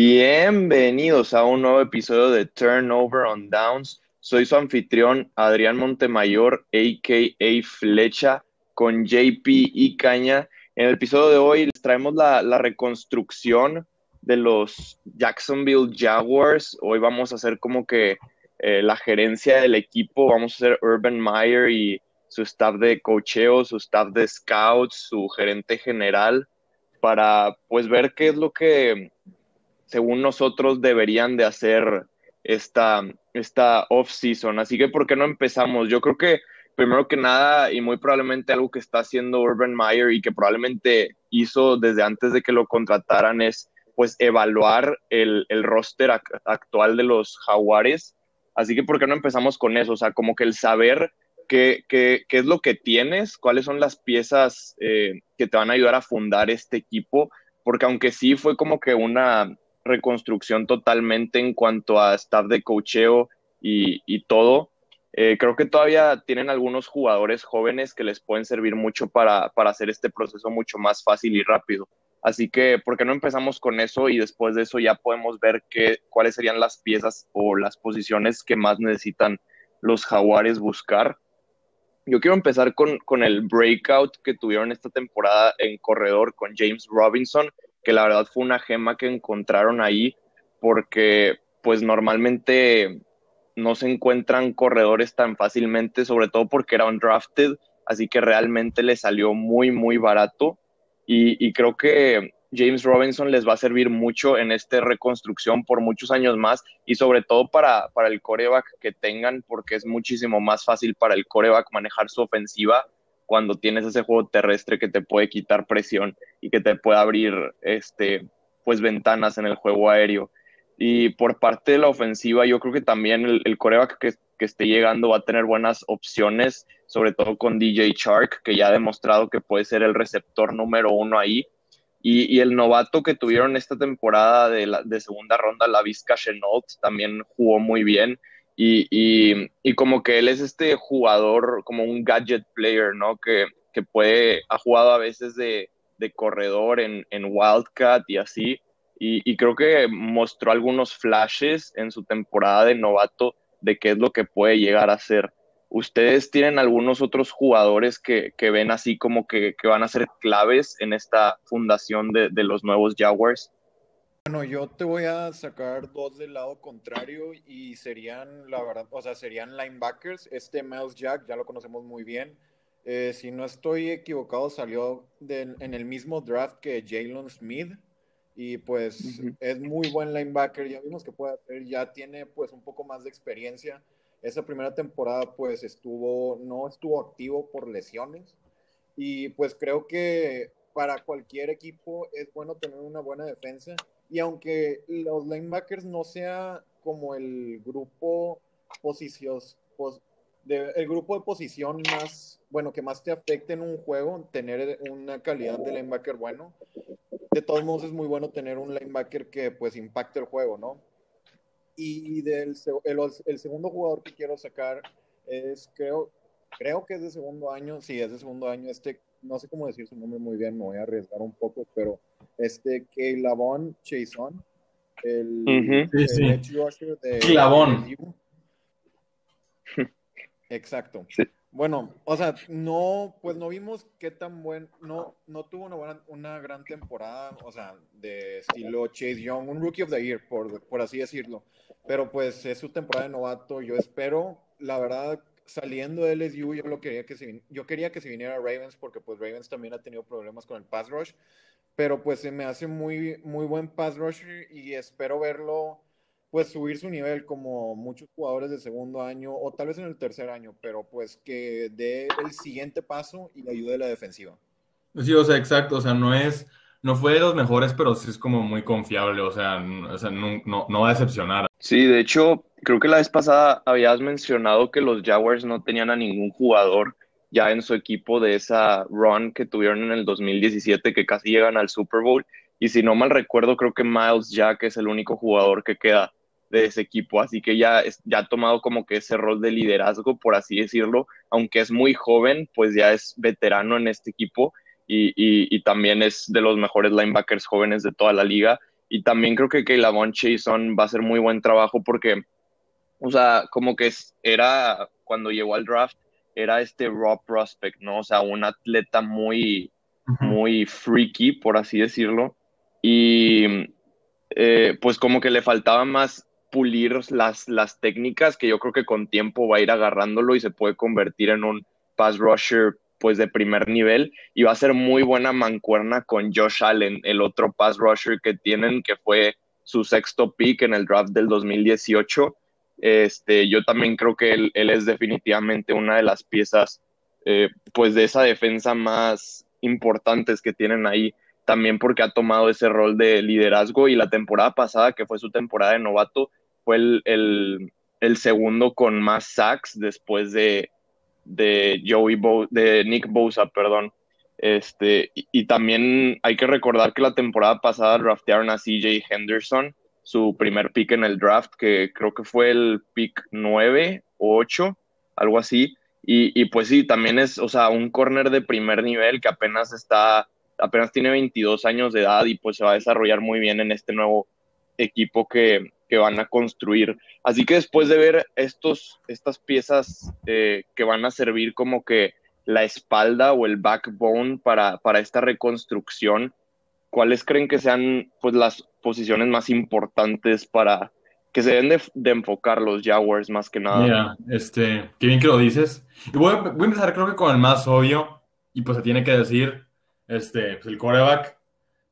Bienvenidos a un nuevo episodio de Turnover on Downs. Soy su anfitrión Adrián Montemayor, a.k.a. Flecha, con JP y Caña. En el episodio de hoy les traemos la, reconstrucción de los Jacksonville Jaguars. Hoy vamos a hacer como que eh, la gerencia del equipo. Vamos a hacer Urban Meyer y su staff de cocheo, su staff de scouts, su gerente general, para pues ver qué es lo que según nosotros deberían de hacer esta, esta off-season. Así que, ¿por qué no empezamos? Yo creo que, primero que nada, y muy probablemente algo que está haciendo Urban Meyer y que probablemente hizo desde antes de que lo contrataran es, pues, evaluar el, el roster actual de los Jaguares. Así que, ¿por qué no empezamos con eso? O sea, como que el saber qué, qué, qué es lo que tienes, cuáles son las piezas eh, que te van a ayudar a fundar este equipo, porque aunque sí fue como que una reconstrucción totalmente en cuanto a staff de cocheo y, todo. Eh, creo que todavía tienen algunos jugadores jóvenes que les pueden servir mucho para, hacer este proceso mucho más fácil y rápido. Así que, ¿por qué no empezamos con eso y después de eso ya podemos ver qué, cuáles serían las piezas o las posiciones que más necesitan los jaguares buscar? Yo quiero empezar con, con el breakout que tuvieron esta temporada en corredor con James Robinson que la verdad fue una gema que encontraron ahí porque pues normalmente no se encuentran corredores tan fácilmente, sobre todo porque era undrafted, así que realmente le salió muy, muy barato. Y, creo que James Robinson les va a servir mucho en esta reconstrucción por muchos años más y sobre todo para, para el coreback que tengan porque es muchísimo más fácil para el coreback manejar su ofensiva cuando tienes ese juego terrestre que te puede quitar presión y que te puede abrir este, pues ventanas en el juego aéreo. Y por parte de la ofensiva, yo creo que también el, coreback que, que, esté llegando va a tener buenas opciones, sobre todo con DJ Shark, que ya ha demostrado que puede ser el receptor número uno ahí. Y, y el novato que tuvieron esta temporada de, la, de segunda ronda, la Vizca Chenault, también jugó muy bien. Y, y, como que él es este jugador, como un gadget player, ¿no? Que, que puede, ha jugado a veces de, de corredor en, en, Wildcat y así. Y, y, creo que mostró algunos flashes en su temporada de novato de qué es lo que puede llegar a ser. ¿Ustedes tienen algunos otros jugadores que, que ven así como que, que, van a ser claves en esta fundación de, de los nuevos Jaguars? Bueno, yo te voy a sacar dos del lado contrario y serían, la verdad, o sea, serían linebackers. Este Miles Jack ya lo conocemos muy bien. Eh, si no estoy equivocado, salió en el mismo draft que Jalen Smith y pues es muy buen linebacker. Ya vimos que puede hacer, ya tiene pues un poco más de experiencia. Esa primera temporada pues estuvo, no estuvo activo por lesiones y pues creo que para cualquier equipo es bueno tener una buena defensa y aunque los linebackers no sea como el grupo posiciones, de, el grupo de posición más, bueno, que más te afecte en un juego, tener una calidad de linebacker bueno, de todos modos es muy bueno tener un linebacker que pues impacte el juego, ¿no? Y del el, el segundo jugador que quiero sacar es, creo, creo que es de segundo año, sí, es de segundo año, este, no sé cómo decir su nombre muy bien, me voy a arriesgar un poco, pero este Lavon Chason, el, uh edge rusher de Clavón. Exacto. Bueno, o sea, no, pues no vimos qué tan buen, no, no tuvo una buena, una gran temporada, o sea, de estilo Chase Young, un rookie of the year, por, por así decirlo. Pero pues es su temporada de novato. Yo espero, la verdad, saliendo de LSU, yo lo quería que se, yo quería que se viniera Ravens, porque pues Ravens también ha tenido problemas con el pass rush pero pues se me hace muy, muy buen pass rusher y espero verlo pues subir su nivel como muchos jugadores de segundo año o tal vez en el tercer año, pero pues que dé el siguiente paso y ayude a la defensiva. Sí, o sea, exacto, o sea, no es, no fue de los mejores, pero sí es como muy confiable, o sea, no, no, no va a decepcionar. Sí, de hecho, creo que la vez pasada habías mencionado que los Jaguars no tenían a ningún jugador ya en su equipo de esa run que tuvieron en el 2017 que casi llegan al Super Bowl. Y si no mal recuerdo, creo que Miles Jack es el único jugador que queda de ese equipo, así que ya, ya ha tomado como que ese rol de liderazgo, por así decirlo, aunque es muy joven, pues ya es veterano en este equipo y, y, también es de los mejores linebackers jóvenes de toda la liga. y también creo que Kayla Chason va a hacer muy buen trabajo porque, o sea, como que era cuando llegó al draft, era este raw prospect, ¿no? O sea, un atleta muy, muy freaky, por así decirlo. Y eh, pues como que le faltaba más pulir las, las técnicas que yo creo que con tiempo va a ir agarrándolo y se puede convertir en un pass rusher pues de primer nivel y va a ser muy buena mancuerna con Josh Allen, el otro pass rusher que tienen que fue su sexto pick en el draft del 2018. Este, yo también creo que él, es definitivamente una de las piezas eh, pues de esa defensa más importantes que tienen ahí también porque ha tomado ese rol de liderazgo y la temporada pasada, que fue su temporada de novato, fue el, segundo con más sacks después de, de, Joey de Nick Bosa, perdón. Este, y, también hay que recordar que la temporada pasada draftearon a CJ Henderson, su primer pick en el draft, que creo que fue el pick 9 o 8, algo así. Y, y pues sí, también es, o sea, un corner de primer nivel que apenas está apenas tiene 22 años de edad y pues se va a desarrollar muy bien en este nuevo equipo que, van a construir. Así que después de ver estos, estas piezas eh, que van a servir como que la espalda o el backbone para, para esta reconstrucción, ¿cuáles creen que sean pues las posiciones más importantes para que se deben de, enfocar los Jaguars más que nada? Mira, este, qué bien que lo dices. Y voy, voy a empezar creo que con el más obvio y pues se tiene que decir este, pues el coreback,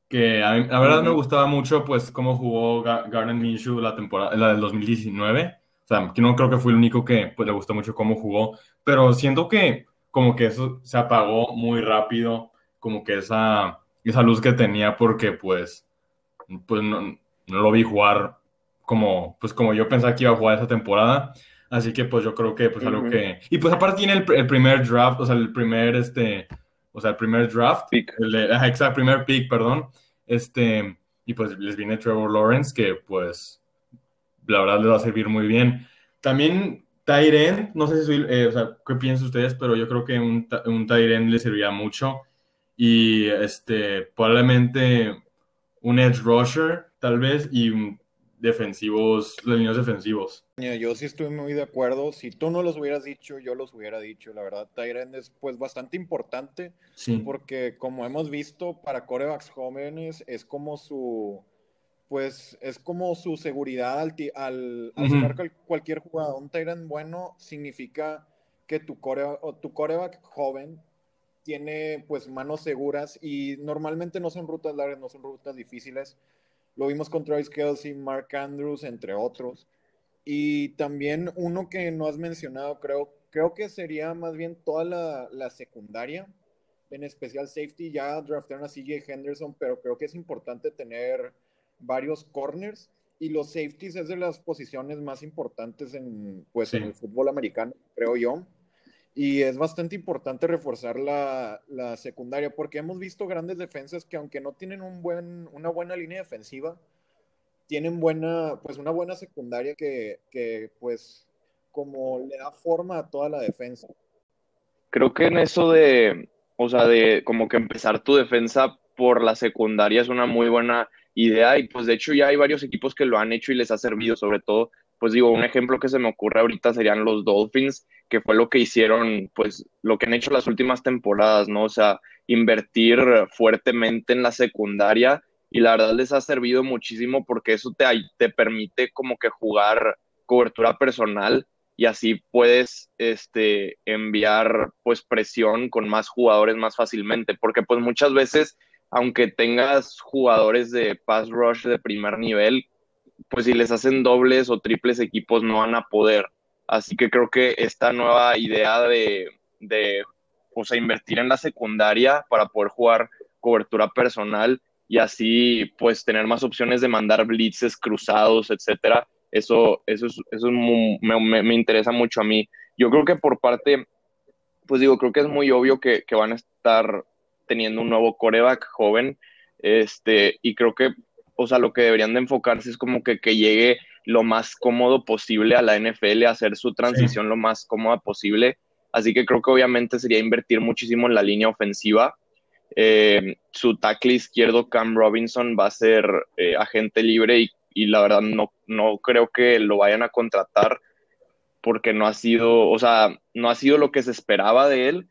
que a mí, la verdad me gustaba mucho, pues, cómo jugó Garnet Minshew la temporada, la del 2019. O sea, que no creo que fue el único que pues, le gustó mucho cómo jugó, pero siento que como que eso se apagó muy rápido, como que esa, esa luz que tenía, porque pues, pues no, no lo vi jugar como, pues como yo pensaba que iba a jugar esa temporada. Así que pues yo creo que pues algo que... Y pues aparte tiene el, el, primer draft, o sea, el primer, este, o sea, el primer draft, el exacto, primer pick, perdón, este, y pues les viene Trevor Lawrence, que pues la verdad les va a servir muy bien. También Tyren, no sé si soy, eh, o sea, qué piensan ustedes, pero yo creo que un, un Tyren le serviría mucho. Y este, probablemente un edge rusher, tal vez, y defensivos, los niños defensivos. Yo sí estoy muy de acuerdo. Si tú no los hubieras dicho, yo los hubiera dicho. La verdad, Tyrend es pues bastante importante. Sí. Porque como hemos visto, para corebacks jóvenes es como su pues es como su seguridad al, al, al cualquier jugador. Un Tyrant bueno significa que tu, core, o tu coreback joven tiene pues manos seguras y normalmente no son rutas largas, no son rutas difíciles lo vimos con Travis Kelsey, Mark Andrews, entre otros. Y también uno que no has mencionado, creo, creo que sería más bien toda la, secundaria, en especial safety. Ya draftearon a CJ Henderson, pero creo que es importante tener varios corners. Y los safeties es de las posiciones más importantes en, pues, en el fútbol americano, creo yo. Y es bastante importante reforzar la, secundaria porque hemos visto grandes defensas que aunque no tienen un buen, una buena línea defensiva, tienen buena, pues una buena secundaria que, que pues como le da forma a toda la defensa. Creo que en eso de, o sea, de como que empezar tu defensa por la secundaria es una muy buena idea y pues de hecho ya hay varios equipos que lo han hecho y les ha servido, sobre todo pues digo, un ejemplo que se me ocurre ahorita serían los Dolphins, que fue lo que hicieron, pues lo que han hecho las últimas temporadas, ¿no? O sea, invertir fuertemente en la secundaria y la verdad les ha servido muchísimo porque eso te, te permite como que jugar cobertura personal y así puedes este, enviar pues presión con más jugadores más fácilmente, porque pues muchas veces, aunque tengas jugadores de pass rush de primer nivel, pues si les hacen dobles o triples equipos no van a poder. Así que creo que esta nueva idea de, de o sea, invertir en la secundaria para poder jugar cobertura personal y así pues tener más opciones de mandar blitzes cruzados, etcétera. Eso, eso, eso me, me, interesa mucho a mí. Yo creo que por parte, pues digo, creo que es muy obvio que, que van a estar teniendo un nuevo coreback joven, este, y creo que o sea, lo que deberían de enfocarse es como que, que llegue lo más cómodo posible a la NFL, hacer su transición lo más cómoda posible. Así que creo que obviamente sería invertir muchísimo en la línea ofensiva. Eh, su tackle izquierdo, Cam Robinson, va a ser eh, agente libre y, y, la verdad no, no creo que lo vayan a contratar porque no ha sido, o sea, no ha sido lo que se esperaba de él.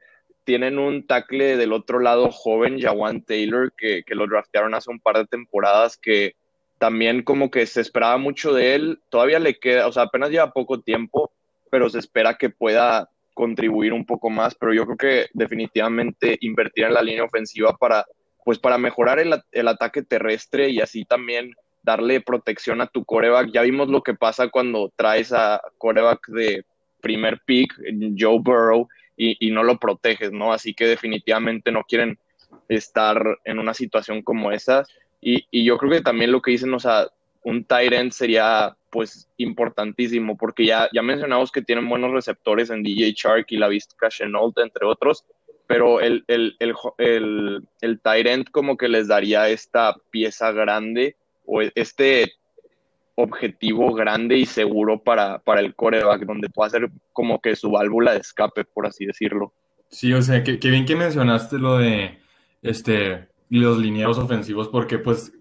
Tienen un tackle del otro lado joven, Jawan Taylor, que, que lo draftearon hace un par de temporadas, que también como que se esperaba mucho de él. Todavía le queda, o sea, apenas lleva poco tiempo, pero se espera que pueda contribuir un poco más, pero yo creo que definitivamente invertir en la línea ofensiva para, pues para mejorar el, el ataque terrestre y así también darle protección a tu coreback. Ya vimos lo que pasa cuando traes a coreback de primer pick, Joe Burrow, y, y, no lo proteges, ¿no? Así que definitivamente no quieren estar en una situación como esa. Y, y yo creo que también lo que dicen, o sea, un tight end sería pues importantísimo, porque ya, ya mencionamos que tienen buenos receptores en DJ Shark y la Vista Chenault, entre otros, pero el, el, el, el, el tight end como que les daría esta pieza grande o este objetivo grande y seguro para, para el coreback, donde pueda ser como que su válvula de escape, por así decirlo. Sí, o sea, que, que bien que mencionaste lo de este los linieros ofensivos, porque pues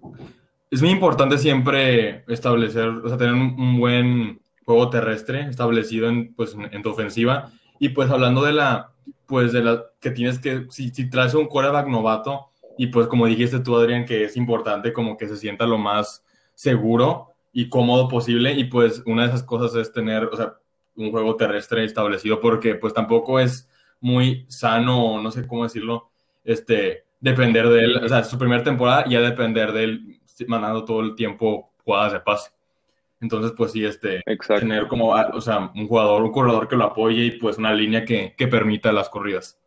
es muy importante siempre establecer, o sea, tener un, un buen juego terrestre establecido en, pues, en, en, tu ofensiva. Y pues hablando de la, pues de la que tienes que, si, si traes un quarterback novato, y pues como dijiste tú, Adrián, que es importante como que se sienta lo más seguro y cómodo posible. Y pues una de esas cosas es tener, o sea, un juego terrestre establecido, porque pues tampoco es muy sano, no sé cómo decirlo, este, depender de él, o sea, su primera temporada ya depender de él mandando todo el tiempo jugadas de pase. Entonces, pues sí, este, Exacto. tener como, o sea, un jugador, un corredor que lo apoye y pues una línea que, que permita las corridas.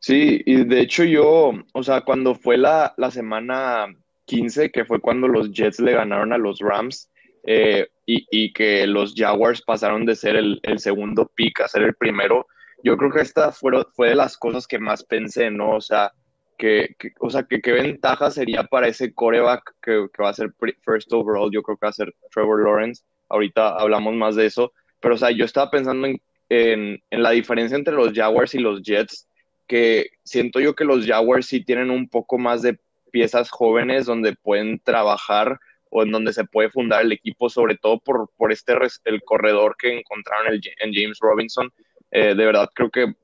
Sí, y de hecho yo, o sea, cuando fue la, la semana 15, que fue cuando los Jets le ganaron a los Rams, eh, y, y, que los Jaguars pasaron de ser el, el, segundo pick a ser el primero, yo creo que esta fue, fue de las cosas que más pensé, ¿no? O sea, que, que, o sea, que qué ventaja sería para ese coreback que, que, va a ser first overall, yo creo que va a ser Trevor Lawrence, ahorita hablamos más de eso, pero o sea, yo estaba pensando en, en, en, la diferencia entre los Jaguars y los Jets, que siento yo que los Jaguars sí tienen un poco más de piezas jóvenes donde pueden trabajar o en donde se puede fundar el equipo, sobre todo por, por este el corredor que encontraron el, en James Robinson. Eh, de verdad creo que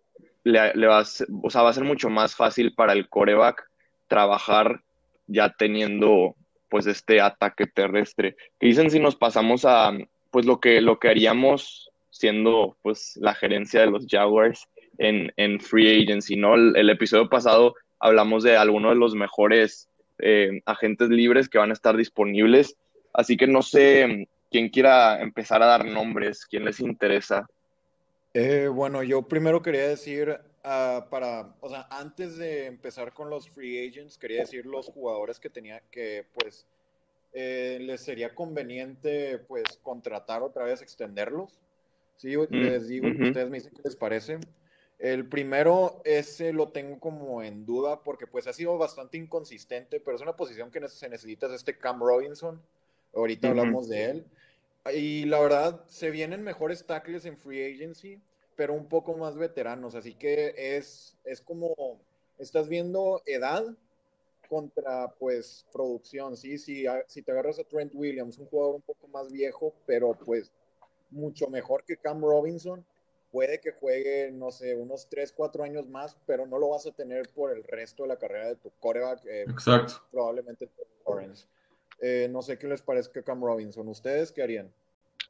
le, le va, a ser, o sea, va a ser mucho más fácil para el coreback trabajar ya teniendo pues este ataque terrestre. ¿Qué dicen si nos pasamos a pues lo que, lo que haríamos siendo pues la gerencia de los Jaguars en, en Free Agency, ¿no? El, el, episodio pasado hablamos de algunos de los mejores eh, agentes libres que van a estar disponibles, así que no sé quién quiera empezar a dar nombres, quién les interesa. Eh, bueno, yo primero quería decir, uh, para, o sea, antes de empezar con los free agents, quería decir los jugadores que tenía que, pues, eh, les sería conveniente, pues, contratar otra vez, extenderlos. Sí, mm. les digo, uh -huh. ustedes me dicen qué les parece. El primero, ese lo tengo como en duda porque, pues, ha sido bastante inconsistente, pero es una posición que se necesita, es este Cam Robinson. Ahorita uh -huh. hablamos de él. Y la verdad, se vienen mejores tackles en free agency, pero un poco más veteranos. Así que es, es como, estás viendo edad contra, pues, producción. Sí, sí, si te agarras a Trent Williams, un jugador un poco más viejo, pero pues mucho mejor que Cam Robinson, puede que juegue, no sé, unos 3, 4 años más, pero no lo vas a tener por el resto de la carrera de tu coreback. Eh, Exacto. Probablemente Lawrence. Eh, no sé qué les parece Cam Robinson. ¿Ustedes qué harían?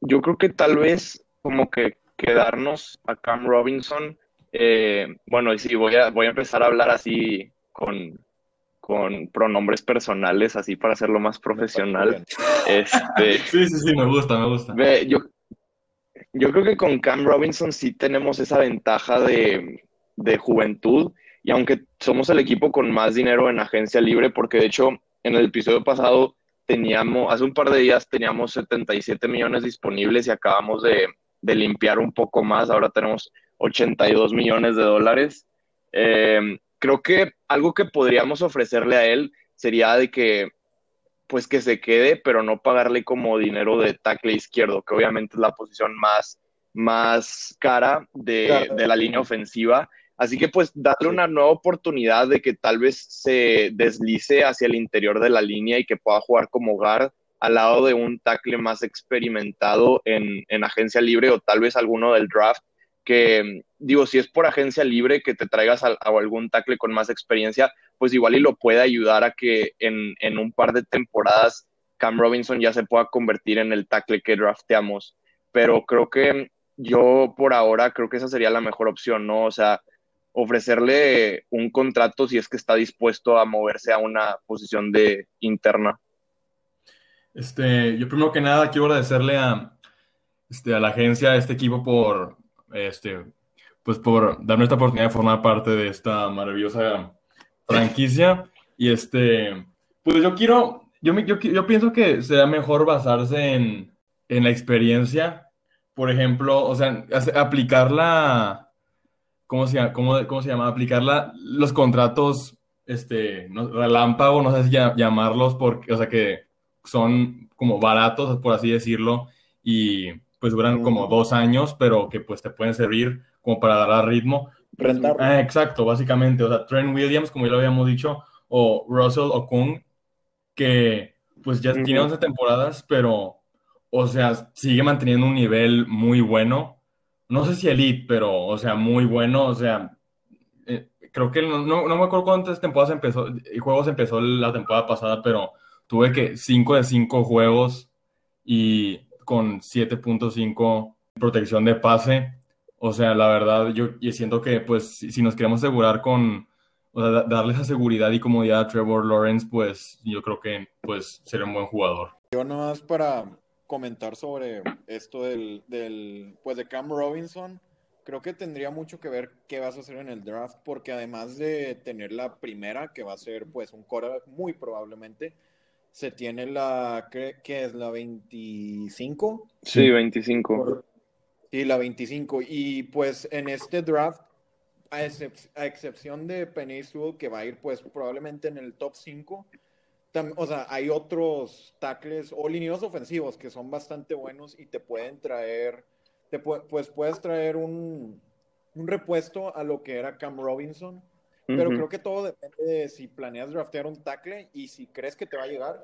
Yo creo que tal vez como que quedarnos a Cam Robinson. Eh, bueno, y sí, voy a, voy a empezar a hablar así con, con pronombres personales, así para hacerlo más profesional. Este, sí, sí, sí, me gusta, me gusta. Ve, yo, yo creo que con Cam Robinson sí tenemos esa ventaja de, de juventud. Y aunque somos el equipo con más dinero en agencia libre, porque de hecho en el episodio pasado teníamos, hace un par de días teníamos 77 millones disponibles y acabamos de, de limpiar un poco más, ahora tenemos 82 millones de dólares. Eh, creo que algo que podríamos ofrecerle a él sería de que, pues que se quede, pero no pagarle como dinero de tackle izquierdo, que obviamente es la posición más, más cara de, claro. de la línea ofensiva. Así que pues darle una nueva oportunidad de que tal vez se deslice hacia el interior de la línea y que pueda jugar como guard al lado de un tackle más experimentado en, en agencia libre o tal vez alguno del draft que digo, si es por agencia libre que te traigas a, algún tackle con más experiencia, pues igual y lo puede ayudar a que en, en, un par de temporadas Cam Robinson ya se pueda convertir en el tackle que drafteamos. Pero creo que yo por ahora creo que esa sería la mejor opción, ¿no? O sea, ofrecerle un contrato si es que está dispuesto a moverse a una posición de interna. Este, yo primero que nada quiero agradecerle a, este, a la agencia, a este equipo por, este, pues por darme esta oportunidad de formar parte de esta maravillosa franquicia. Y este, pues yo quiero, yo, yo, yo pienso que será mejor basarse en, en la experiencia. Por ejemplo, o sea, aplicar la, ¿cómo se, cómo, cómo se llama? Aplicar los contratos, este, no, relámpago, no sé si llamarlos, porque, o sea, que son como baratos, por así decirlo, y pues duran como dos años, pero que pues te pueden servir como para dar ritmo. Ah, exacto, básicamente. O sea, Trent Williams, como ya lo habíamos dicho, o Russell Okung, que pues ya tiene 11 temporadas, pero, o sea, sigue manteniendo un nivel muy bueno. No sé si elite, pero, o sea, muy bueno. O sea, eh, creo que no, no, me acuerdo cuántas temporadas empezó, juegos empezó la temporada pasada, pero tuve que 5 de 5 juegos y con 7.5 protección de pase. O sea, la verdad, yo siento que pues si nos queremos asegurar con, o sea, darle esa seguridad y comodidad a Trevor Lawrence, pues yo creo que pues sería un buen jugador. Yo nomás para comentar sobre esto del, del, pues de Cam Robinson, creo que tendría mucho que ver qué vas a hacer en el draft, porque además de tener la primera, que va a ser pues un quarterback muy probablemente, se tiene la, ¿qué, es? ¿La 25? Sí, 25. Sí, la 25. Y pues en este draft, a, excepción de Penny que va a ir pues probablemente en el top 5, o sea, hay otros tackles o lineos ofensivos que son bastante buenos y te pueden traer, te pues puedes traer un, un repuesto a lo que era Cam Robinson pero creo que todo depende de si planeas draftear un tackle y si crees que te va a llegar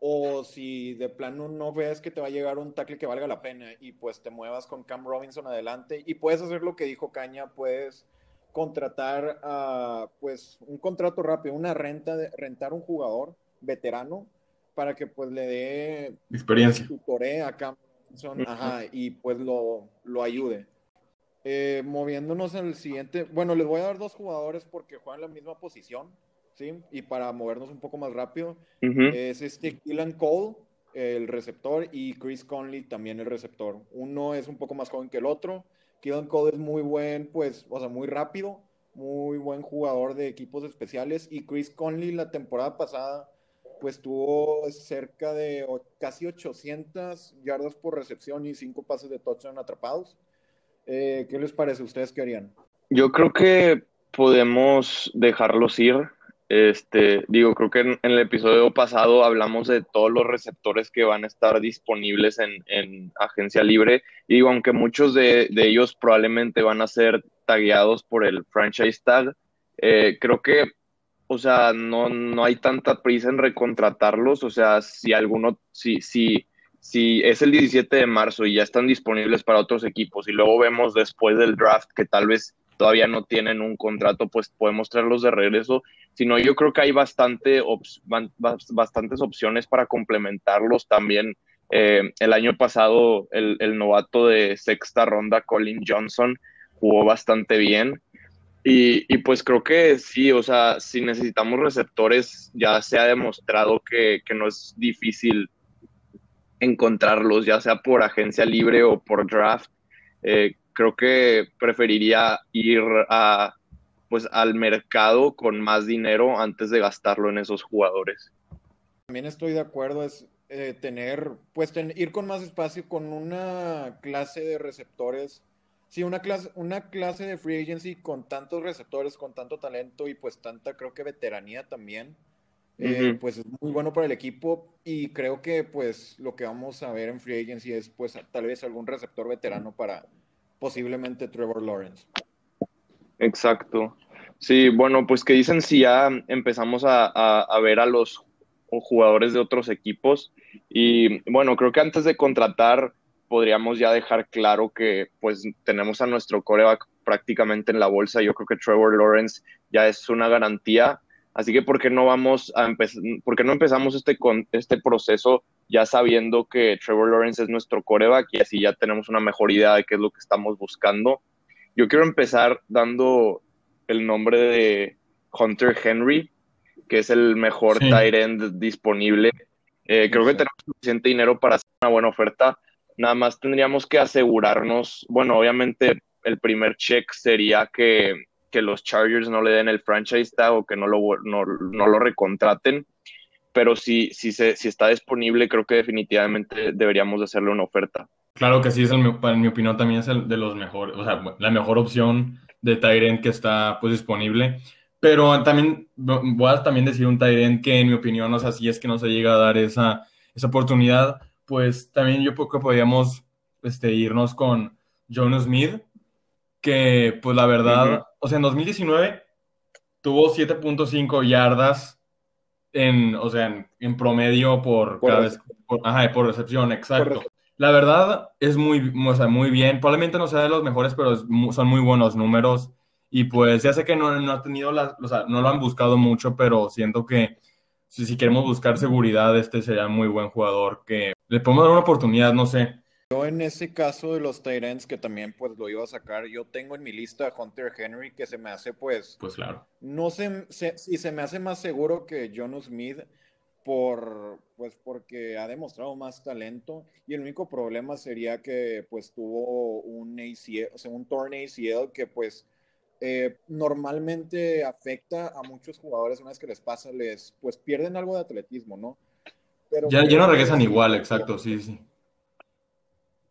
o si de plano no ves que te va a llegar un tackle que valga la pena y pues te muevas con Cam Robinson adelante. Y puedes hacer lo que dijo Caña, puedes contratar a pues un contrato rápido, una renta de rentar un jugador veterano para que pues le dé experiencia, tutore a Cam Robinson, ajá, y pues lo, lo ayude. Eh, moviéndonos al siguiente, bueno, les voy a dar dos jugadores porque juegan la misma posición, ¿sí? Y para movernos un poco más rápido, es este Killan Cole, el receptor, y Chris Conley también el receptor. Uno es un poco más joven que el otro. Killan Cole es muy buen, pues, o sea, muy rápido, muy buen jugador de equipos especiales. Y Chris Conley la temporada pasada, pues tuvo cerca de casi 800 yardas por recepción y 5 pases de touchdown atrapados. Eh, ¿Qué les parece? ¿Ustedes qué harían? Yo creo que podemos dejarlos ir. Este, digo, creo que en, el episodio pasado hablamos de todos los receptores que van a estar disponibles en, agencia libre. Y aunque muchos de, ellos probablemente van a ser tagueados por el franchise tag, eh, creo que, o sea, no, no hay tanta prisa en recontratarlos. O sea, si alguno, si, si, si es el 17 de marzo y ya están disponibles para otros equipos y luego vemos después del draft que tal vez todavía no tienen un contrato, pues podemos traerlos de regreso. Sino yo creo que hay bastante bastantes opciones para complementarlos también. Eh, el año pasado el, novato de sexta ronda, Colin Johnson, jugó bastante bien. Y, pues creo que sí, o sea, si necesitamos receptores, ya se ha demostrado que no es difícil encontrarlos, ya sea por agencia libre o por draft. Eh, creo que preferiría ir a, pues, al mercado con más dinero antes de gastarlo en esos jugadores. También estoy de acuerdo, es eh, tener, pues ir con más espacio con una clase de receptores. Sí, una clase, una clase de free agency con tantos receptores, con tanto talento y pues tanta, creo que veteranía también eh, pues es muy bueno para el equipo y creo que pues lo que vamos a ver en Free Agency es pues tal vez algún receptor veterano para posiblemente Trevor Lawrence. Exacto. Sí, bueno, pues que dicen si ya empezamos a, a, a ver a los jugadores de otros equipos y bueno, creo que antes de contratar podríamos ya dejar claro que pues tenemos a nuestro coreback prácticamente en la bolsa. Yo creo que Trevor Lawrence ya es una garantía. Así que, ¿por qué no vamos a por qué no empezamos este, con, este proceso ya sabiendo que Trevor Lawrence es nuestro coreback y así ya tenemos una mejor idea de qué es lo que estamos buscando? Yo quiero empezar dando el nombre de Hunter Henry, que es el mejor sí. tight end disponible. Eh, creo que tenemos suficiente dinero para hacer una buena oferta. Nada más tendríamos que asegurarnos, bueno, obviamente el primer check sería que, que los Chargers no le den el franchise tag o que no lo, no, no lo recontraten. Pero si, si, se, si está disponible, creo que definitivamente deberíamos de hacerle una oferta. Claro que sí, es el, en mi opinión también es el de los mejores, o sea, la mejor opción de Tyrant que está pues disponible. Pero también voy a también decir un Tyrant que en mi opinión, o sea, si es que no se llega a dar esa, esa oportunidad, pues también yo creo que podríamos este, irnos con John Smith, que pues la verdad, uh -huh. O sea, en 2019 tuvo 7.5 yardas en, o sea, en, en promedio por, por cada vez, por, ajá, por recepción, exacto. Por la verdad es muy, o sea, muy bien. Probablemente no sea de los mejores, pero es, son muy buenos números. Y pues ya sé que no, no ha tenido la, o sea, no lo han buscado mucho, pero siento que si, si queremos buscar seguridad, este sería muy buen jugador que le podemos dar una oportunidad, no sé. Yo en ese caso de los Tyrants, que también pues lo iba a sacar, yo tengo en mi lista a Hunter Henry, que se me hace pues... Pues claro. No sé si se, se me hace más seguro que John Smith, por pues porque ha demostrado más talento y el único problema sería que pues tuvo un ACL, o sea, un torn ACL que pues eh, normalmente afecta a muchos jugadores una vez que les pasa, les pues pierden algo de atletismo, ¿no? Pero, ya, ya no regresan igual, exacto, sí, sí.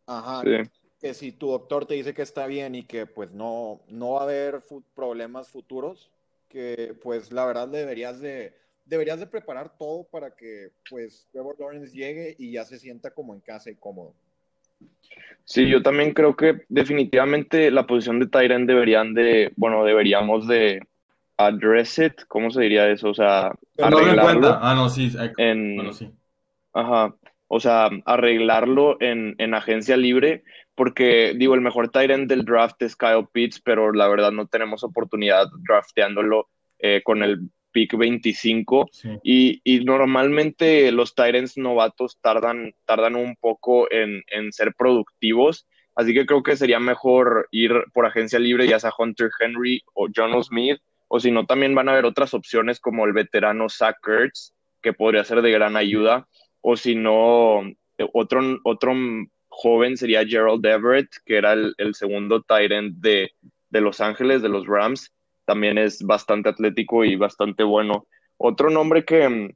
Ajá, sí. que si tu doctor te dice que está bien y que pues no, no va a haber fu problemas futuros, que pues la verdad deberías de deberías de preparar todo para que pues Trevor Lawrence llegue y ya se sienta como en casa y cómodo. Sí, yo también creo que definitivamente la posición de Tyrant deberían de, bueno, deberíamos de address it, ¿cómo se diría eso? O sea, arreglarlo. No ah, no, sí. En, bueno, sí. Ajá. O sea, arreglarlo en, en agencia libre, porque digo, el mejor Tyrant del draft es Kyle Pitts, pero la verdad no tenemos oportunidad drafteándolo eh, con el pick 25 sí. y, y, normalmente los Tyrants novatos tardan, tardan un poco en, en, ser productivos, así que creo que sería mejor ir por agencia libre, ya sea Hunter Henry o John Smith, o si no, también van a haber otras opciones como el veterano Zach Ertz, que podría ser de gran ayuda, o si no, otro, otro joven sería Gerald Everett, que era el, segundo Tyrant de, de Los Ángeles, de los Rams, también es bastante atlético y bastante bueno. Otro nombre que mm,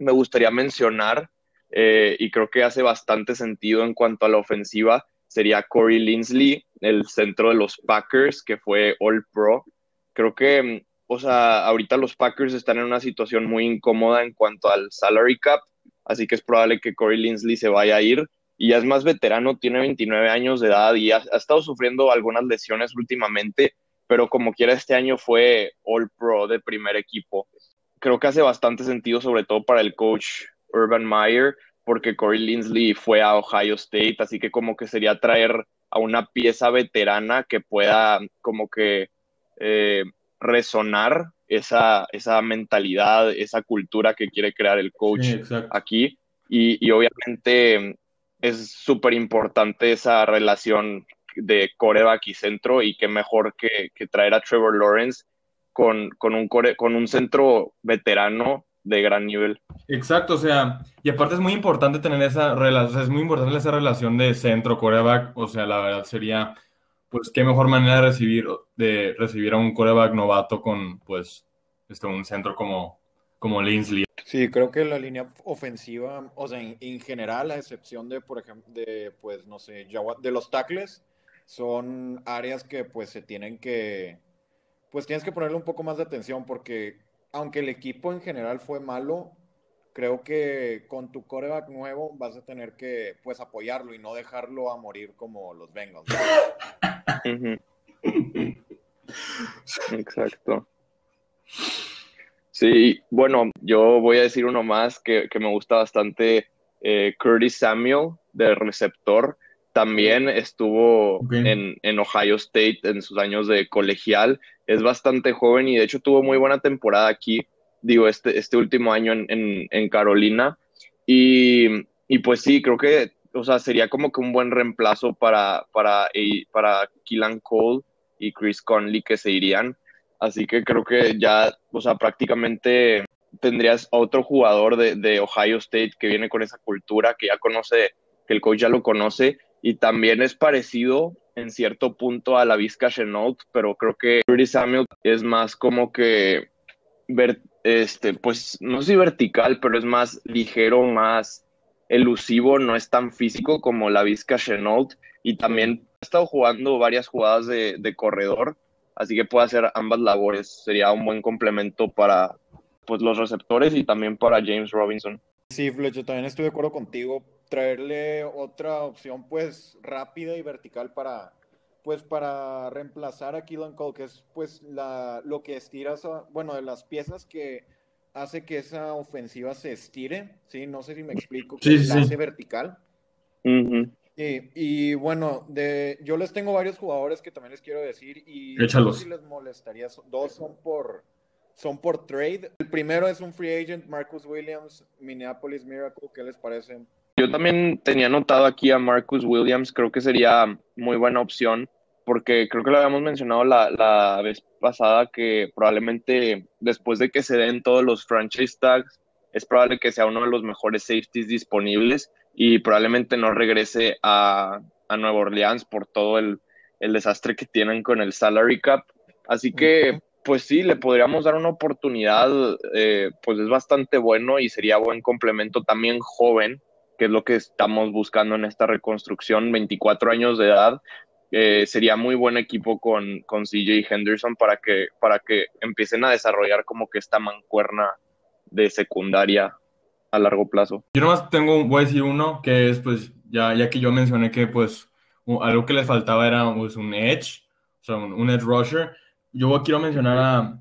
me gustaría mencionar eh, y creo que hace bastante sentido en cuanto a la ofensiva sería Corey Linsley, el centro de los Packers, que fue All Pro. Creo que, mm, o sea, ahorita los Packers están en una situación muy incómoda en cuanto al salary cap, así que es probable que Corey Linsley se vaya a ir. Y ya es más veterano, tiene 29 años de edad y ha, estado sufriendo algunas lesiones últimamente, pero como quiera este año fue All Pro de primer equipo. Creo que hace bastante sentido, sobre todo para el coach Urban Meyer, porque Corey Linsley fue a Ohio State, así que como que sería traer a una pieza veterana que pueda como que eh, resonar esa, esa mentalidad, esa cultura que quiere crear el coach sí, aquí. Y, y obviamente es súper importante esa relación de coreback y centro y qué mejor que, que traer a Trevor Lawrence con, con, un core, con un centro veterano de gran nivel. Exacto, o sea, y aparte es muy importante tener esa relación, o sea, es muy importante esa relación de centro coreback, o sea, la verdad sería, pues, qué mejor manera de recibir, de recibir a un coreback novato con, pues, este, un centro como, como Linsley. Sí, creo que la línea ofensiva, o sea, en, en general, a excepción de, por ejemplo, de, pues, no sé, de los tackles, son áreas que pues se tienen que, pues tienes que ponerle un poco más de atención porque aunque el equipo en general fue malo, creo que con tu coreback nuevo vas a tener que pues apoyarlo y no dejarlo a morir como los Bengals. Exacto. Sí, bueno, yo voy a decir uno más que, me gusta bastante, eh, Curtis Samuel, de receptor. También estuvo en, en, Ohio State en sus años de colegial. Es bastante joven y de hecho tuvo muy buena temporada aquí, digo, este, este último año en, en, Carolina. Y, y, pues sí, creo que, o sea, sería como que un buen reemplazo para, para, para Cole y Chris Conley que se irían. Así que creo que ya, o sea, prácticamente tendrías a otro jugador de, de Ohio State que viene con esa cultura, que ya conoce, que el coach ya lo conoce y también es parecido en cierto punto a la Vizca Chenault, pero creo que Rudy Samuel es más como que, ver, este, pues no sé vertical, pero es más ligero, más elusivo, no es tan físico como la Vizca Chenault y también ha estado jugando varias jugadas de, corredor, así que puede hacer ambas labores, sería un buen complemento para pues, los receptores y también para James Robinson. Sí, Fletcher, también estoy de acuerdo contigo traerle otra opción pues rápida y vertical para pues para reemplazar a Keelan Cole, que es pues la, lo que estiras, bueno, de las piezas que hace que esa ofensiva se estire, ¿sí? No sé si me explico, que la hace vertical. y, bueno, de, yo les tengo varios jugadores que también les quiero decir y Échalos. si les molestaría, dos son por, son por trade. El primero es un free agent, Marcus Williams, Minneapolis Miracle, ¿qué les parece? Yo también tenía notado aquí a Marcus Williams, creo que sería muy buena opción, porque creo que lo habíamos mencionado la, vez pasada, que probablemente después de que se den todos los franchise tags, es probable que sea uno de los mejores safeties disponibles y probablemente no regrese a, a Nueva Orleans por todo el, desastre que tienen con el salary cap. Así que, pues sí, le podríamos dar una oportunidad, eh, pues es bastante bueno y sería buen complemento también joven que es lo que estamos buscando en esta reconstrucción, 24 años de edad. Eh, sería muy buen equipo con, con CJ Henderson para que, para que empiecen a desarrollar como que esta mancuerna de secundaria a largo plazo. Yo nomás tengo, voy a decir uno, que es pues, ya, ya que yo mencioné que pues algo que les faltaba era pues, un edge, o sea, un, edge rusher. Yo quiero mencionar a,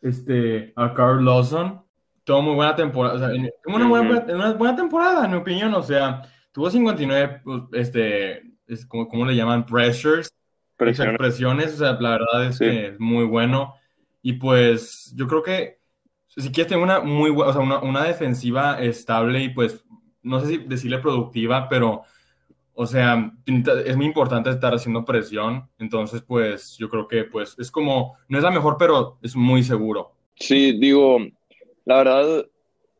este, a Carl Lawson, tuvo muy buena temporada, o sea, una, buena, una, buena, temporada, en mi opinión, o sea, tuvo 59, pues, este, es como, ¿cómo le llaman? Pressures, presiones, presiones o sea, la verdad es que es muy bueno, y pues yo creo que si quieres tener una muy buena, o sea, una, una, defensiva estable y pues, no sé si decirle productiva, pero, o sea, es muy importante estar haciendo presión, entonces pues yo creo que pues es como, no es la mejor, pero es muy seguro. Sí, digo, la verdad,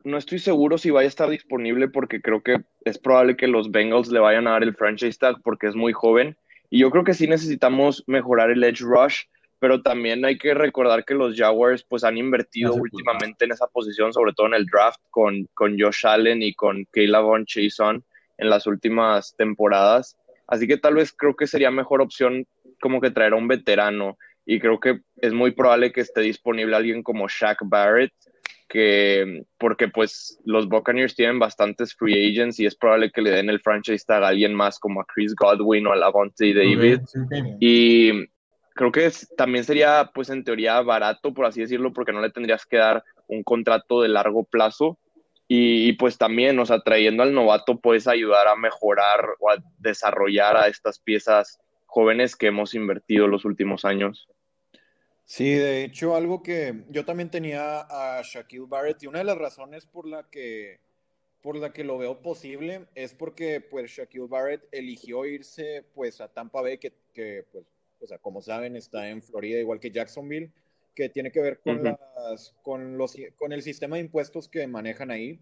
no estoy seguro si vaya a estar disponible porque creo que es probable que los Bengals le vayan a dar el franchise tag porque es muy joven. Y yo creo que sí necesitamos mejorar el edge rush, pero también hay que recordar que los Jaguars pues han invertido últimamente en esa posición, sobre todo en el draft con, con Josh Allen y con Kayla Von Chason en las últimas temporadas. Así que tal vez creo que sería mejor opción como que traer a un veterano y creo que es muy probable que esté disponible alguien como Shaq Barrett que porque pues los Buccaneers tienen bastantes free agents y es probable que le den el franchise tag a alguien más como a Chris Godwin o a Lavonte David. y creo que también sería pues en teoría barato, por así decirlo, porque no le tendrías que dar un contrato de largo plazo. Y, pues también, o sea, trayendo al novato puedes ayudar a mejorar o a desarrollar a estas piezas jóvenes que hemos invertido los últimos años. Sí, de hecho, algo que yo también tenía a Shaquille Barrett y una de las razones por la que por la que lo veo posible es porque pues Shaquille Barrett eligió irse pues a Tampa Bay que, que pues o sea, como saben está en Florida igual que Jacksonville que tiene que ver con las con los con el sistema de impuestos que manejan ahí.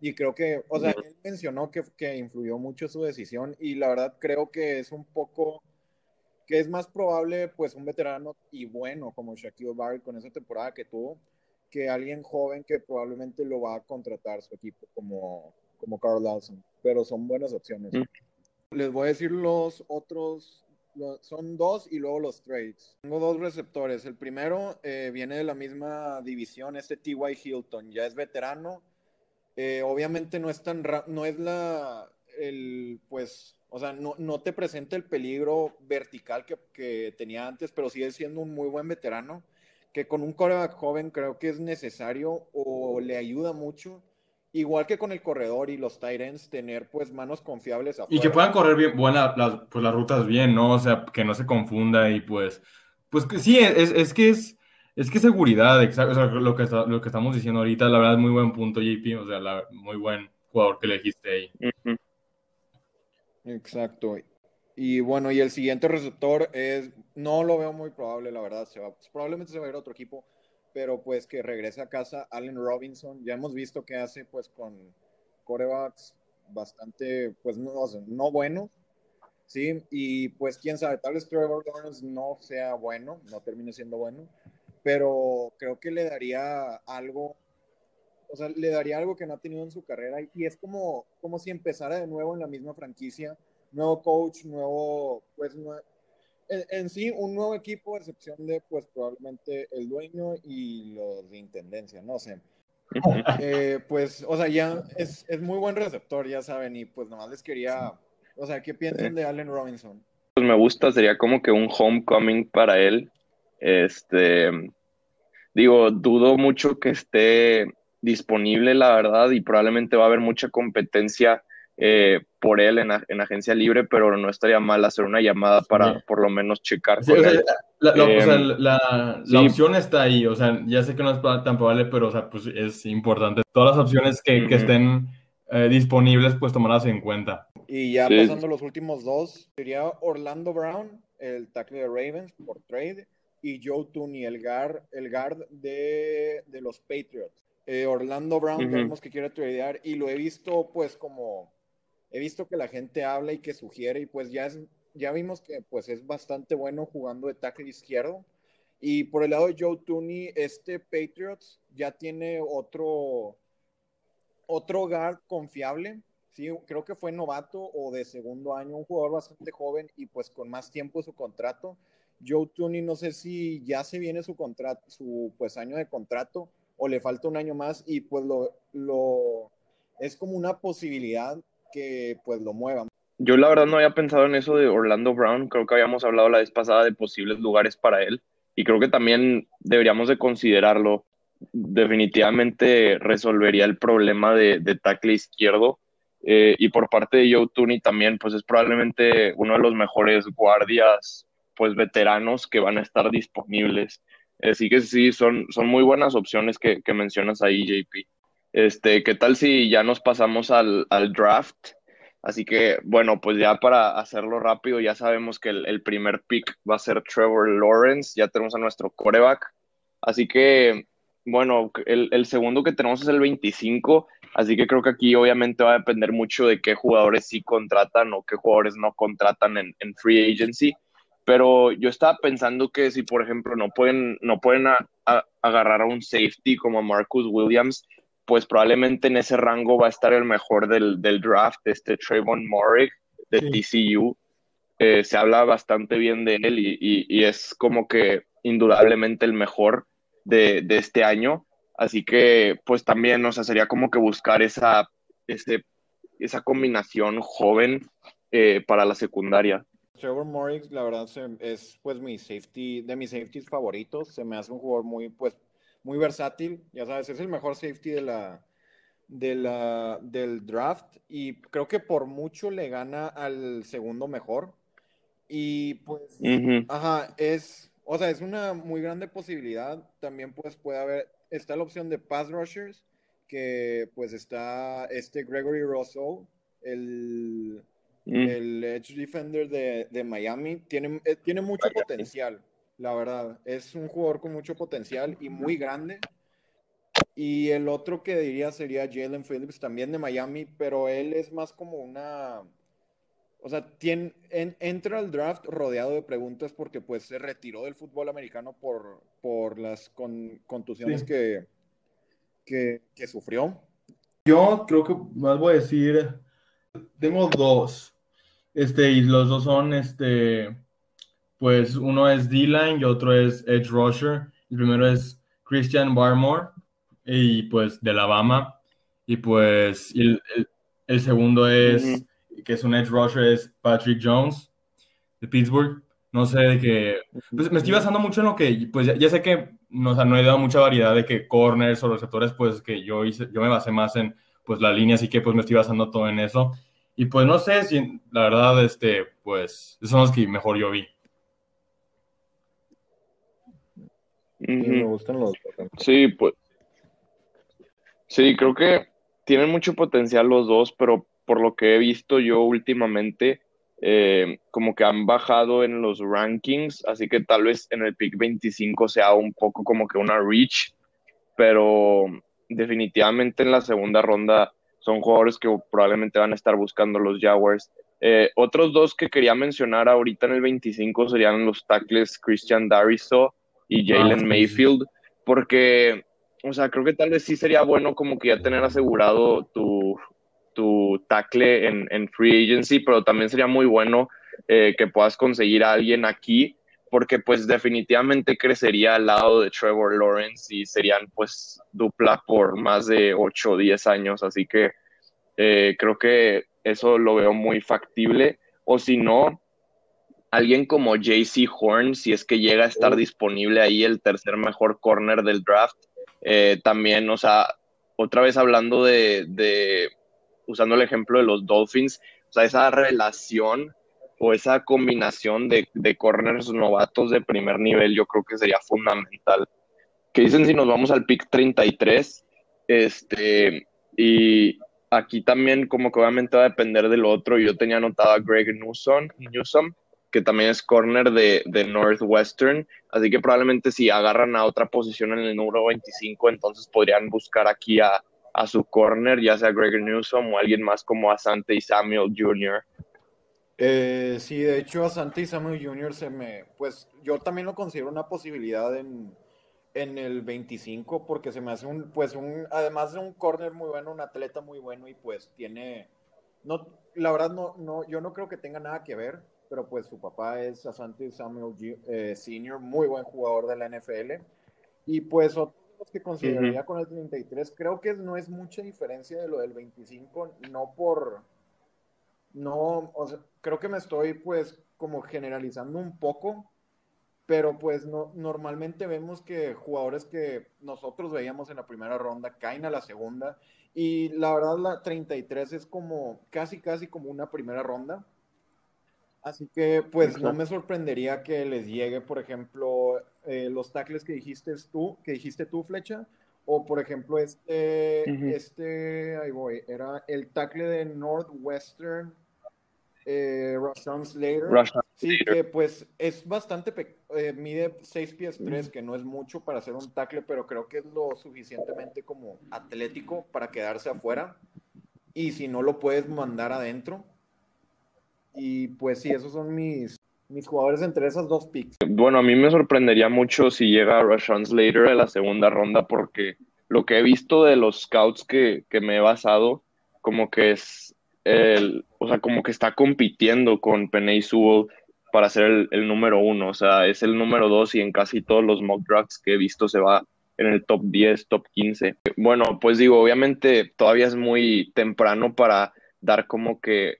Y creo que o sea él mencionó que, que influyó mucho su decisión y la verdad creo que es un poco que es más probable pues un veterano y bueno como Shaquille Barrett con esa temporada que tuvo que alguien joven que probablemente lo va a contratar su equipo como, como Carl Lawson, pero son buenas opciones. Mm. Les voy a decir los otros, son dos y luego los trades. Tengo dos receptores. El primero eh, viene de la misma división, este T.Y. Hilton, ya es veterano. Eh, obviamente no es tan no es la el pues O sea, no, no te presenta el peligro vertical que, que, tenía antes, pero sigue siendo un muy buen veterano, que con un coreback joven creo que es necesario o le ayuda mucho, igual que con el corredor y los tight ends, tener pues manos confiables afuera. Y que puedan correr bien, buena, las, pues las rutas bien, ¿no? O sea, que no se confunda y pues, pues que sí, es, es que es, es que seguridad, exacto, o sea, lo, que lo que estamos diciendo ahorita, la verdad es muy buen punto, JP, o sea, la, muy buen jugador que elegiste ahí. Exacto. Y bueno, y el siguiente receptor es, no lo veo muy probable, la verdad, se va, probablemente se va a otro equipo, pero pues que regrese a casa Allen Robinson, ya hemos visto que hace pues con corebacks bastante, pues no, no buenos, sí, y pues quién sabe, tal vez Trevor Lawrence no sea bueno, no termine siendo bueno, pero creo que le daría algo o sea, le daría algo que no ha tenido en su carrera y es como, como si empezara de nuevo en la misma franquicia, nuevo coach, nuevo, pues, en, sí, un nuevo equipo, a excepción de, pues, probablemente el dueño y los de intendencia, no sé. Eh, pues, o sea, ya es, es, muy buen receptor, ya saben, y pues nomás les quería, o sea, ¿qué piensan de Allen Robinson? Pues me gusta, sería como que un homecoming para él. Este, digo, dudo mucho que esté disponible, la verdad, y probablemente va a haber mucha competencia eh, por él en, en, agencia libre, pero no estaría mal hacer una llamada para por lo menos checar. La, opción está ahí, o sea, ya sé que no es tan probable, pero o sea, pues es importante. Todas las opciones que, que estén eh, disponibles, pues tomarlas en cuenta. Y ya pasando los últimos dos, sería Orlando Brown, el tackle de Ravens por trade, y Joe Tooney, el guard, el guard de, de los Patriots. Eh, Orlando Brown, vemos que quiere tradear y lo he visto pues como, he visto que la gente habla y que sugiere y pues ya, es, ya vimos que pues es bastante bueno jugando de tackle izquierdo. Y por el lado de Joe Tooney, este Patriots ya tiene otro, otro guard confiable. Sí, creo que fue novato o de segundo año, un jugador bastante joven y pues con más tiempo su contrato. Joe Tooney, no sé si ya se viene su contrato, su pues año de contrato, o le falta un año más y pues lo, lo es como una posibilidad que pues lo muevan. Yo la verdad no había pensado en eso de Orlando Brown, creo que habíamos hablado la vez pasada de posibles lugares para él y creo que también deberíamos de considerarlo. Definitivamente resolvería el problema de, de tackle izquierdo eh, y por parte de Joe Tooney también pues es probablemente uno de los mejores guardias pues veteranos que van a estar disponibles. Así que sí, son, son muy buenas opciones que, mencionas ahí, JP. Este, ¿qué tal si ya nos pasamos al, draft? Así que, bueno, pues ya para hacerlo rápido, ya sabemos que el, primer pick va a ser Trevor Lawrence, ya tenemos a nuestro coreback. Así que, bueno, el, segundo que tenemos es el 25, así que creo que aquí obviamente va a depender mucho de qué jugadores sí contratan o qué jugadores no contratan en, en free agency pero yo estaba pensando que si, por ejemplo, no pueden, no pueden agarrar a un safety como Marcus Williams, pues probablemente en ese rango va a estar el mejor del, del draft, este Trayvon Morig de TCU. Eh, se habla bastante bien de él y, y, es como que indudablemente el mejor de, de, este año. Así que, pues también, o sea, sería como que buscar esa, ese, esa combinación joven eh, para la secundaria. Trevor Morris, la verdad, es pues mi safety, de mis safeties favoritos. Se me hace un jugador muy, pues, muy versátil. Ya sabes, es el mejor safety de la, de la, del draft y creo que por mucho le gana al segundo mejor. Y pues, ajá, es, o sea, es una muy grande posibilidad. También pues puede haber, está la opción de pass rushers, que pues está este Gregory Rosso, el Mm. El edge defender de, Miami tiene, eh, tiene mucho potencial, la verdad. Es un jugador con mucho potencial y muy grande. Y el otro que diría sería Jalen Phillips, también de Miami, pero él es más como una... O sea, tiene, entra al draft rodeado de preguntas porque pues se retiró del fútbol americano por, por las contusiones que, que, que sufrió. Yo creo que más voy a decir, tengo dos. Este, y los dos son, este, pues uno es D-line y otro es Edge Rusher. El primero es Christian Barmore, y pues de Alabama. Y pues el, el, segundo es que es un edge rusher, es Patrick Jones de Pittsburgh. No sé de qué. Pues me estoy basando mucho en lo que. Pues ya, sé que no, no he dado mucha variedad de que corners o receptores, pues que yo hice, yo me basé más en pues la línea, así que pues me estoy basando todo en eso. Y pues no sé si, la verdad, este, pues, esos son los que mejor yo vi. me gustan los Sí, pues. Sí, creo que tienen mucho potencial los dos, pero por lo que he visto yo últimamente, eh, como que han bajado en los rankings, así que tal vez en el pick 25 sea un poco como que una reach, pero definitivamente en la segunda ronda son jugadores que probablemente van a estar buscando los Jaguars. Eh, otros dos que quería mencionar ahorita en el 25 serían los tackles Christian Dariso y ah, Jalen Mayfield, porque, o sea, creo que tal vez sí sería bueno como que ya tener asegurado tu, tu tackle en, en free agency, pero también sería muy bueno eh, que puedas conseguir a alguien aquí, porque pues definitivamente crecería al lado de Trevor Lawrence y serían pues dupla por más de 8 o 10 años, así que eh, creo que eso lo veo muy factible, o si no, alguien como JC Horn, si es que llega a estar disponible ahí el tercer mejor corner del draft. Eh, también, o sea, otra vez hablando de, usando el ejemplo de los Dolphins, o sea, esa relación o esa combinación de, de corners novatos de primer nivel, yo creo que sería fundamental. ¿Qué dicen si nos vamos al pick 33? Este, y aquí también como que obviamente va a depender del otro. Yo tenía anotado a Greg Newsom, Newsom que también es corner de, Northwestern, así que probablemente si agarran a otra posición en el número 25, entonces podrían buscar aquí a, su corner, ya sea Greg Newsom o alguien más como Asante y Samuel Jr. Eh, sí, de hecho Asante y Samuel Jr. se me, pues yo también lo considero una posibilidad en, en el 25 porque se me hace un, pues un, además de un corner muy bueno, un atleta muy bueno y pues tiene, no, la verdad no, no, yo no creo que tenga nada que ver pero pues su papá es Asante Samuel eh, Sr., muy buen jugador de la NFL. Y pues otros que consideraría con el 33, creo que no es mucha diferencia de lo del 25, no por, no, o sea, creo que me estoy pues como generalizando un poco, pero pues no, normalmente vemos que jugadores que nosotros veíamos en la primera ronda caen a la segunda y la verdad la 33 es como casi casi como una primera ronda. Así que, pues, no me sorprendería que les llegue, por ejemplo, eh, los tackles que dijiste tú, que dijiste tú, Flecha, o por ejemplo, este, este, ahí voy, era el tackle de Northwestern, eh, Rashawn Slater. sí, que pues es bastante, eh, mide 6 pies 3, que no es mucho para hacer un tackle, pero creo que es lo suficientemente como atlético para quedarse afuera. Y si no lo puedes mandar adentro, y pues sí, esos son mis, mis jugadores entre esas dos picks. Bueno, a mí me sorprendería mucho si llega Rashawn Slater en la segunda ronda porque lo que he visto de los scouts que, me he basado, como que es el, o sea, como que está compitiendo con Penny Sewell para ser el, número uno, o sea, es el número dos y en casi todos los mock drafts que he visto se va en el top 10, top 15. Bueno, pues digo, obviamente todavía es muy temprano para dar como que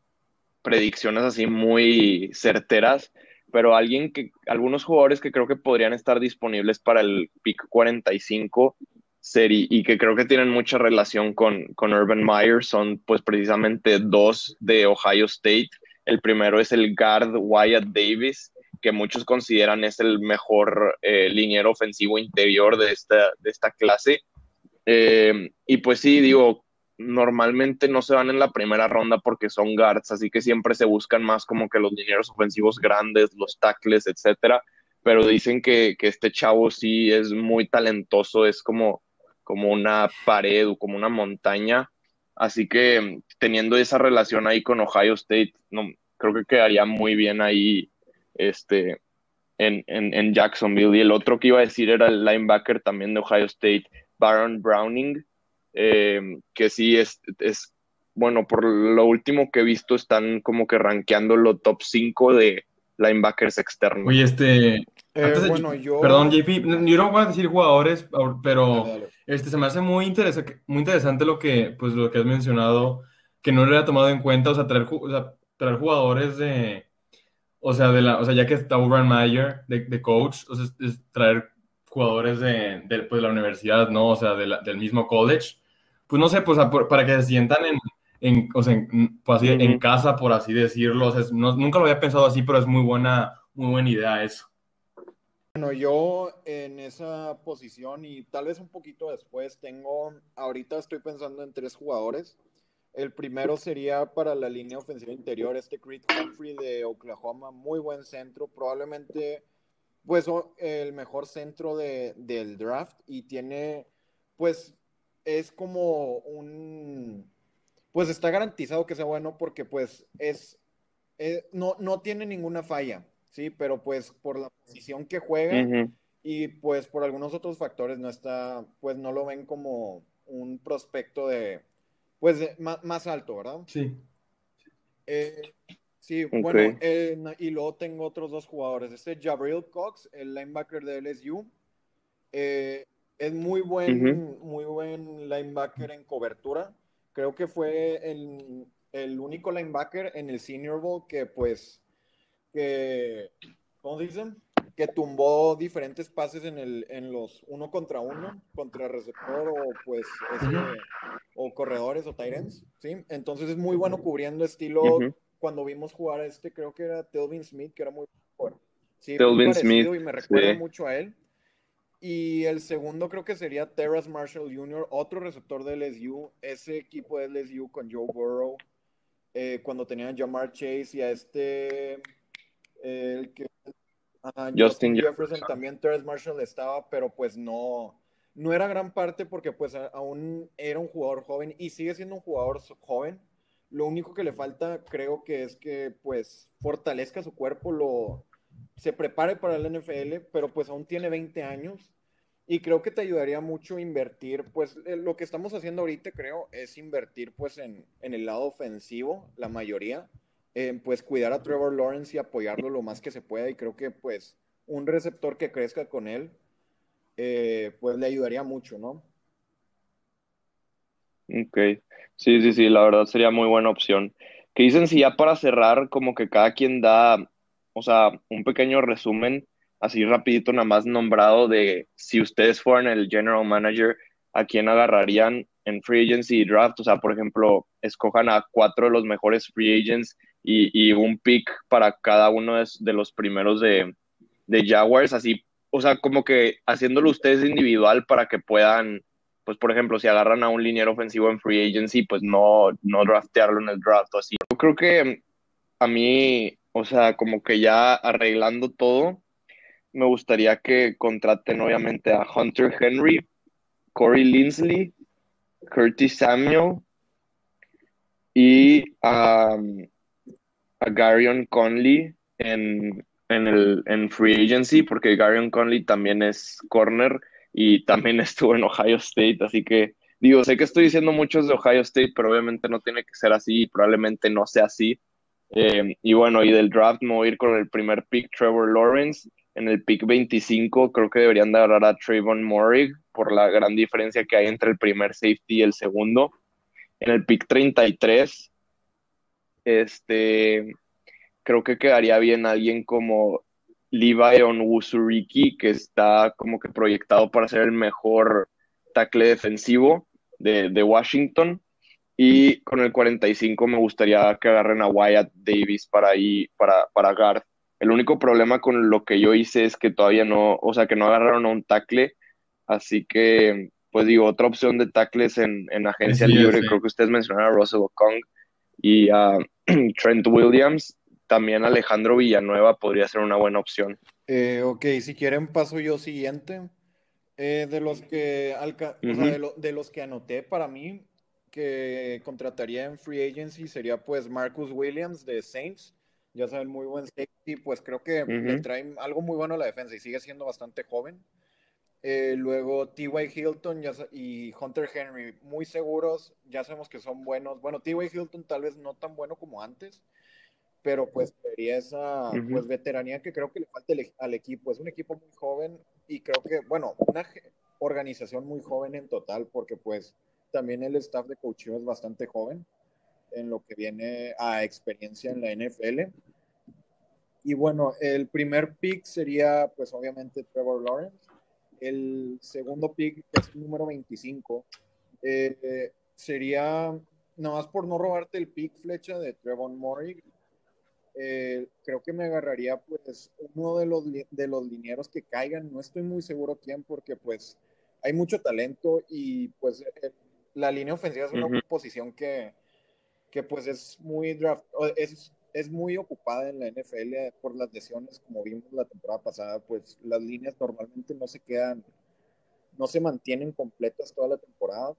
predicciones así muy certeras, pero alguien que, algunos jugadores que creo que podrían estar disponibles para el pick 45 serie, y que creo que tienen mucha relación con, con Urban Meyer son pues precisamente dos de Ohio State. El primero es el guard Wyatt Davis, que muchos consideran es el mejor eh, liniero ofensivo interior de esta, de esta clase. Eh, y pues sí, digo, normalmente no se van en la primera ronda porque son guards, así que siempre se buscan más como que los dineros ofensivos grandes, los tackles, etcétera. Pero dicen que, este chavo sí es muy talentoso, es como, como una pared o como una montaña. Así que teniendo esa relación ahí con Ohio State, no, creo que quedaría muy bien ahí este, en, en, en Jacksonville. Y el otro que iba a decir era el linebacker también de Ohio State, Baron Browning eh, que sí es, es, bueno, por lo último que he visto, están como que rankeando los top 5 de linebackers externos. Oye, este... Eh, bueno, yo... Perdón, JP, yo no voy a decir jugadores, pero este se me hace muy interesante, muy interesante lo que, pues, lo que has mencionado que no le había tomado en cuenta, o sea, traer, traer jugadores de, o sea, de la, o sea, ya que está Urban Meyer de, de coach, o sea, es, traer jugadores de, de, pues, la universidad, ¿no? O sea, de la, del mismo college. Pues no sé, pues para que se sientan en, en, o sea, en, pues, así, en casa, por así decirlo. O sea, no, nunca lo había pensado así, pero es muy buena, muy buena idea eso. Bueno, yo en esa posición y tal vez un poquito después tengo, ahorita estoy pensando en tres jugadores. El primero sería para la línea ofensiva interior, este Creed Humphrey de Oklahoma, muy buen centro, probablemente pues el mejor centro de, del draft y tiene, pues es como un, pues está garantizado que sea bueno porque pues es, eh, no, no tiene ninguna falla sí, pero pues por la posición que juega y pues por algunos otros factores no está, pues no lo ven como un prospecto de, pues más, alto, ¿verdad? Sí. Eh, sí, bueno, eh, y luego tengo otros dos jugadores. Este Jabril Cox, el linebacker de LSU, eh, es muy buen, muy buen linebacker en cobertura. Creo que fue el, el único linebacker en el Senior Bowl que pues que, ¿cómo dicen? Que tumbó diferentes pases en, el, en los uno contra uno, contra receptor o pues este, o corredores o Tyrants, ¿sí? Entonces es muy bueno cubriendo estilo. Cuando vimos jugar a este, creo que era Telvin Smith, que era muy bueno. Sí, Smith. Y me recuerda mucho a él. Y el segundo creo que sería Terrace Marshall Jr., otro receptor de LSU. Ese equipo de LSU con Joe Burrow, eh, cuando tenían a Jamar Chase y a este el que Justin, Jefferson, también Terrence Marshall estaba, pero pues no, no era gran parte porque pues aún era un jugador joven y sigue siendo un jugador joven. Lo único que le falta creo que es que pues fortalezca su cuerpo, lo se prepare para el NFL, pero pues aún tiene 20 años y creo que te ayudaría mucho invertir, pues eh, lo que estamos haciendo ahorita creo es invertir pues en, en el lado ofensivo, la mayoría pues cuidar a Trevor Lawrence y apoyarlo lo más que se pueda y creo que pues un receptor que crezca con él eh, pues le ayudaría mucho, ¿no? Ok, sí, sí, sí, la verdad sería muy buena opción. Que dicen si ya para cerrar como que cada quien da, o sea, un pequeño resumen, así rapidito nada más nombrado de si ustedes fueran el general manager, a quién agarrarían en free agency y draft, o sea, por ejemplo, escojan a cuatro de los mejores free agents y, un pick para cada uno de, los primeros de, Jaguars, así, o sea, como que haciéndolo ustedes individual para que puedan, pues por ejemplo, si agarran a un liniero ofensivo en free agency, pues no, no draftearlo en el draft o así. Yo creo que a mí, o sea, como que ya arreglando todo, me gustaría que contraten obviamente a Hunter Henry, Corey Linsley, Curtis Samuel y a a Garion Conley en, el, en Free Agency, porque Garion Conley también es corner y también estuvo en Ohio State, así que digo, sé que estoy diciendo muchos de Ohio State, pero obviamente no tiene que ser así y probablemente no sea así. Eh, y bueno, y del draft me voy a ir con el primer pick, Trevor Lawrence. En el pick 25 creo que deberían de agarrar a Trayvon Morig por la gran diferencia que hay entre el primer safety y el segundo. En el pick 33 este, creo que quedaría bien alguien como Levi Onwuzuriki, que está como que proyectado para ser el mejor tackle defensivo de, Washington. Y con el 45 me gustaría que agarren a Wyatt Davis para ahí, para, para guard. El único problema con lo que yo hice es que todavía no, o sea, que no agarraron a un tackle. Así que, pues digo, otra opción de tackles en, agencia libre, creo que ustedes mencionaron a Russell Okong y a Trent Williams, también Alejandro Villanueva podría ser una buena opción. Eh, ok, si quieren paso yo siguiente. Eh, de los que de, los que anoté para mí que contrataría en free agency sería pues Marcus Williams de Saints. Ya saben, muy buen safety, pues creo que le trae algo muy bueno a la defensa y sigue siendo bastante joven. Eh, luego T.Y. Hilton y Hunter Henry, muy seguros, ya sabemos que son buenos. Bueno, T.Y. Hilton tal vez no tan bueno como antes, pero pues sería esa pues, veteranía que creo que le falta al equipo. Es un equipo muy joven y creo que, bueno, una organización muy joven en total, porque pues también el staff de coaching es bastante joven. en lo que viene a experiencia en la NFL. Y bueno, el primer pick sería, pues obviamente, Trevor Lawrence. El segundo pick, que es el número 25, eh, sería, nada más por no robarte el pick flecha de Trevor Murray, eh, creo que me agarraría pues uno de los, de los linieros que caigan, no estoy muy seguro quién, porque pues hay mucho talento y pues la línea ofensiva es una posición que, que pues es muy draft, es es muy ocupada en la NFL por las lesiones, como vimos la temporada pasada, pues las líneas normalmente no se quedan, no se mantienen completas toda la temporada.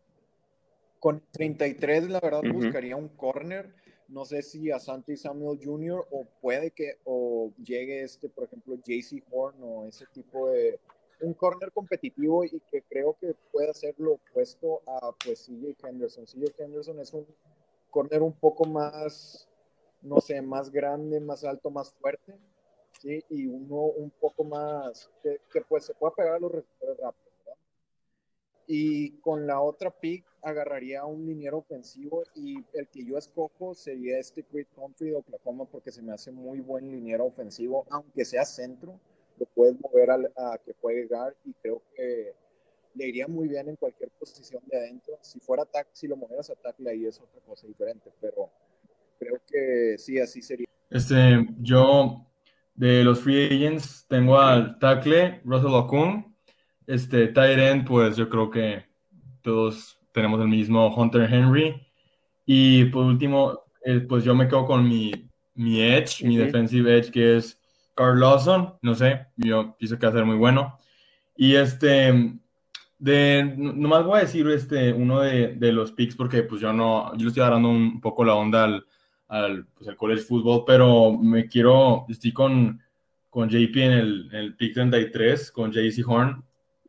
Con 33, la verdad, buscaría un corner. No sé si a Santi Samuel Jr. o puede que o llegue este, por ejemplo, JC Horn o ese tipo de un corner competitivo y que creo que puede hacer lo opuesto a pues CJ Henderson. CJ Henderson es un corner un poco más no sé, más grande, más alto, más fuerte, ¿sí? Y uno un poco más, que, pues se pueda pegar a los receptores ¿verdad? Y con la otra pick agarraría un liniero ofensivo y el que yo escojo sería este Creed Country de Oklahoma porque se me hace muy buen liniero ofensivo, aunque sea centro, lo puedes mover a, que juegue guard y creo que le iría muy bien en cualquier posición de adentro. Si fuera ataque, si lo movieras a tackle ahí es otra cosa diferente, pero creo que sí, así sería. Este, yo de los free agents tengo al tackle Russell Okung, este tight end, pues yo creo que todos tenemos el mismo Hunter Henry y por último, eh, pues yo me quedo con mi, mi edge, mi defensive edge que es Carl Lawson, no sé, yo pienso que va a ser muy bueno. Y este, de, nomás voy a decir este, uno de, los picks porque pues yo no, yo le estoy agarrando un poco la onda al, al, pues, college football, pero me quiero, estoy con, con JP en el, pick 33, con JC Horn,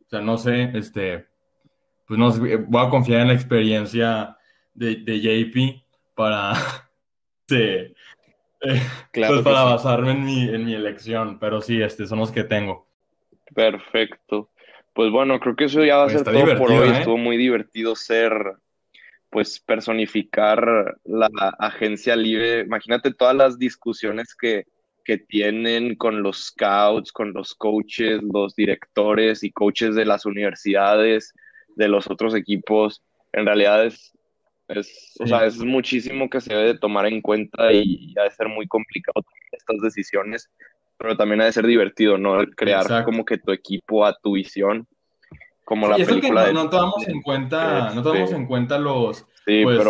o sea, no sé, este, pues no voy a confiar en la experiencia de, de JP para, este, claro pues, para basarme en mi, en mi elección, pero sí, este, son los que tengo. Perfecto. Pues bueno, creo que eso ya va a ser todo por hoy. ¿eh? Estuvo muy divertido ser pues personificar la agencia libre. Imagínate todas las discusiones que, que tienen con los scouts, con los coaches, los directores y coaches de las universidades, de los otros equipos. En realidad es, es, o sea, es muchísimo que se debe de tomar en cuenta y, ha de ser muy complicado estas decisiones, pero también ha de ser divertido, ¿no? Crear como que tu equipo a tu visión como la película no, tomamos en cuenta, no tomamos en cuenta los, pues,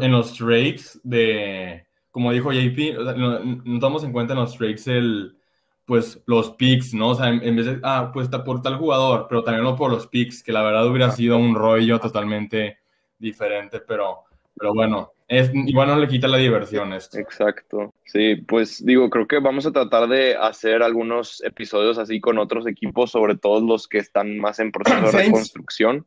en los trades de, como dijo JP, no, no, tomamos en cuenta en los trades el, pues los picks, ¿no? O sea, en, vez de, ah, pues por tal jugador, pero también no por los picks, que la verdad hubiera sido un rollo totalmente diferente, pero, pero bueno, es, igual no le quita la diversión esto. Exacto. Sí, pues digo, creo que vamos a tratar de hacer algunos episodios así con otros equipos, sobre todo los que están más en proceso de reconstrucción.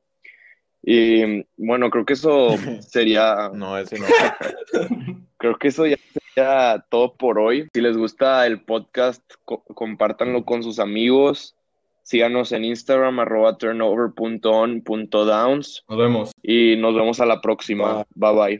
Y bueno, creo que eso sería. no, ese no. creo que eso ya sería todo por hoy. Si les gusta el podcast, compártanlo con sus amigos. Síganos en Instagram, arroba turnover.on.downs. Nos vemos. Y nos vemos a la próxima. bye. bye.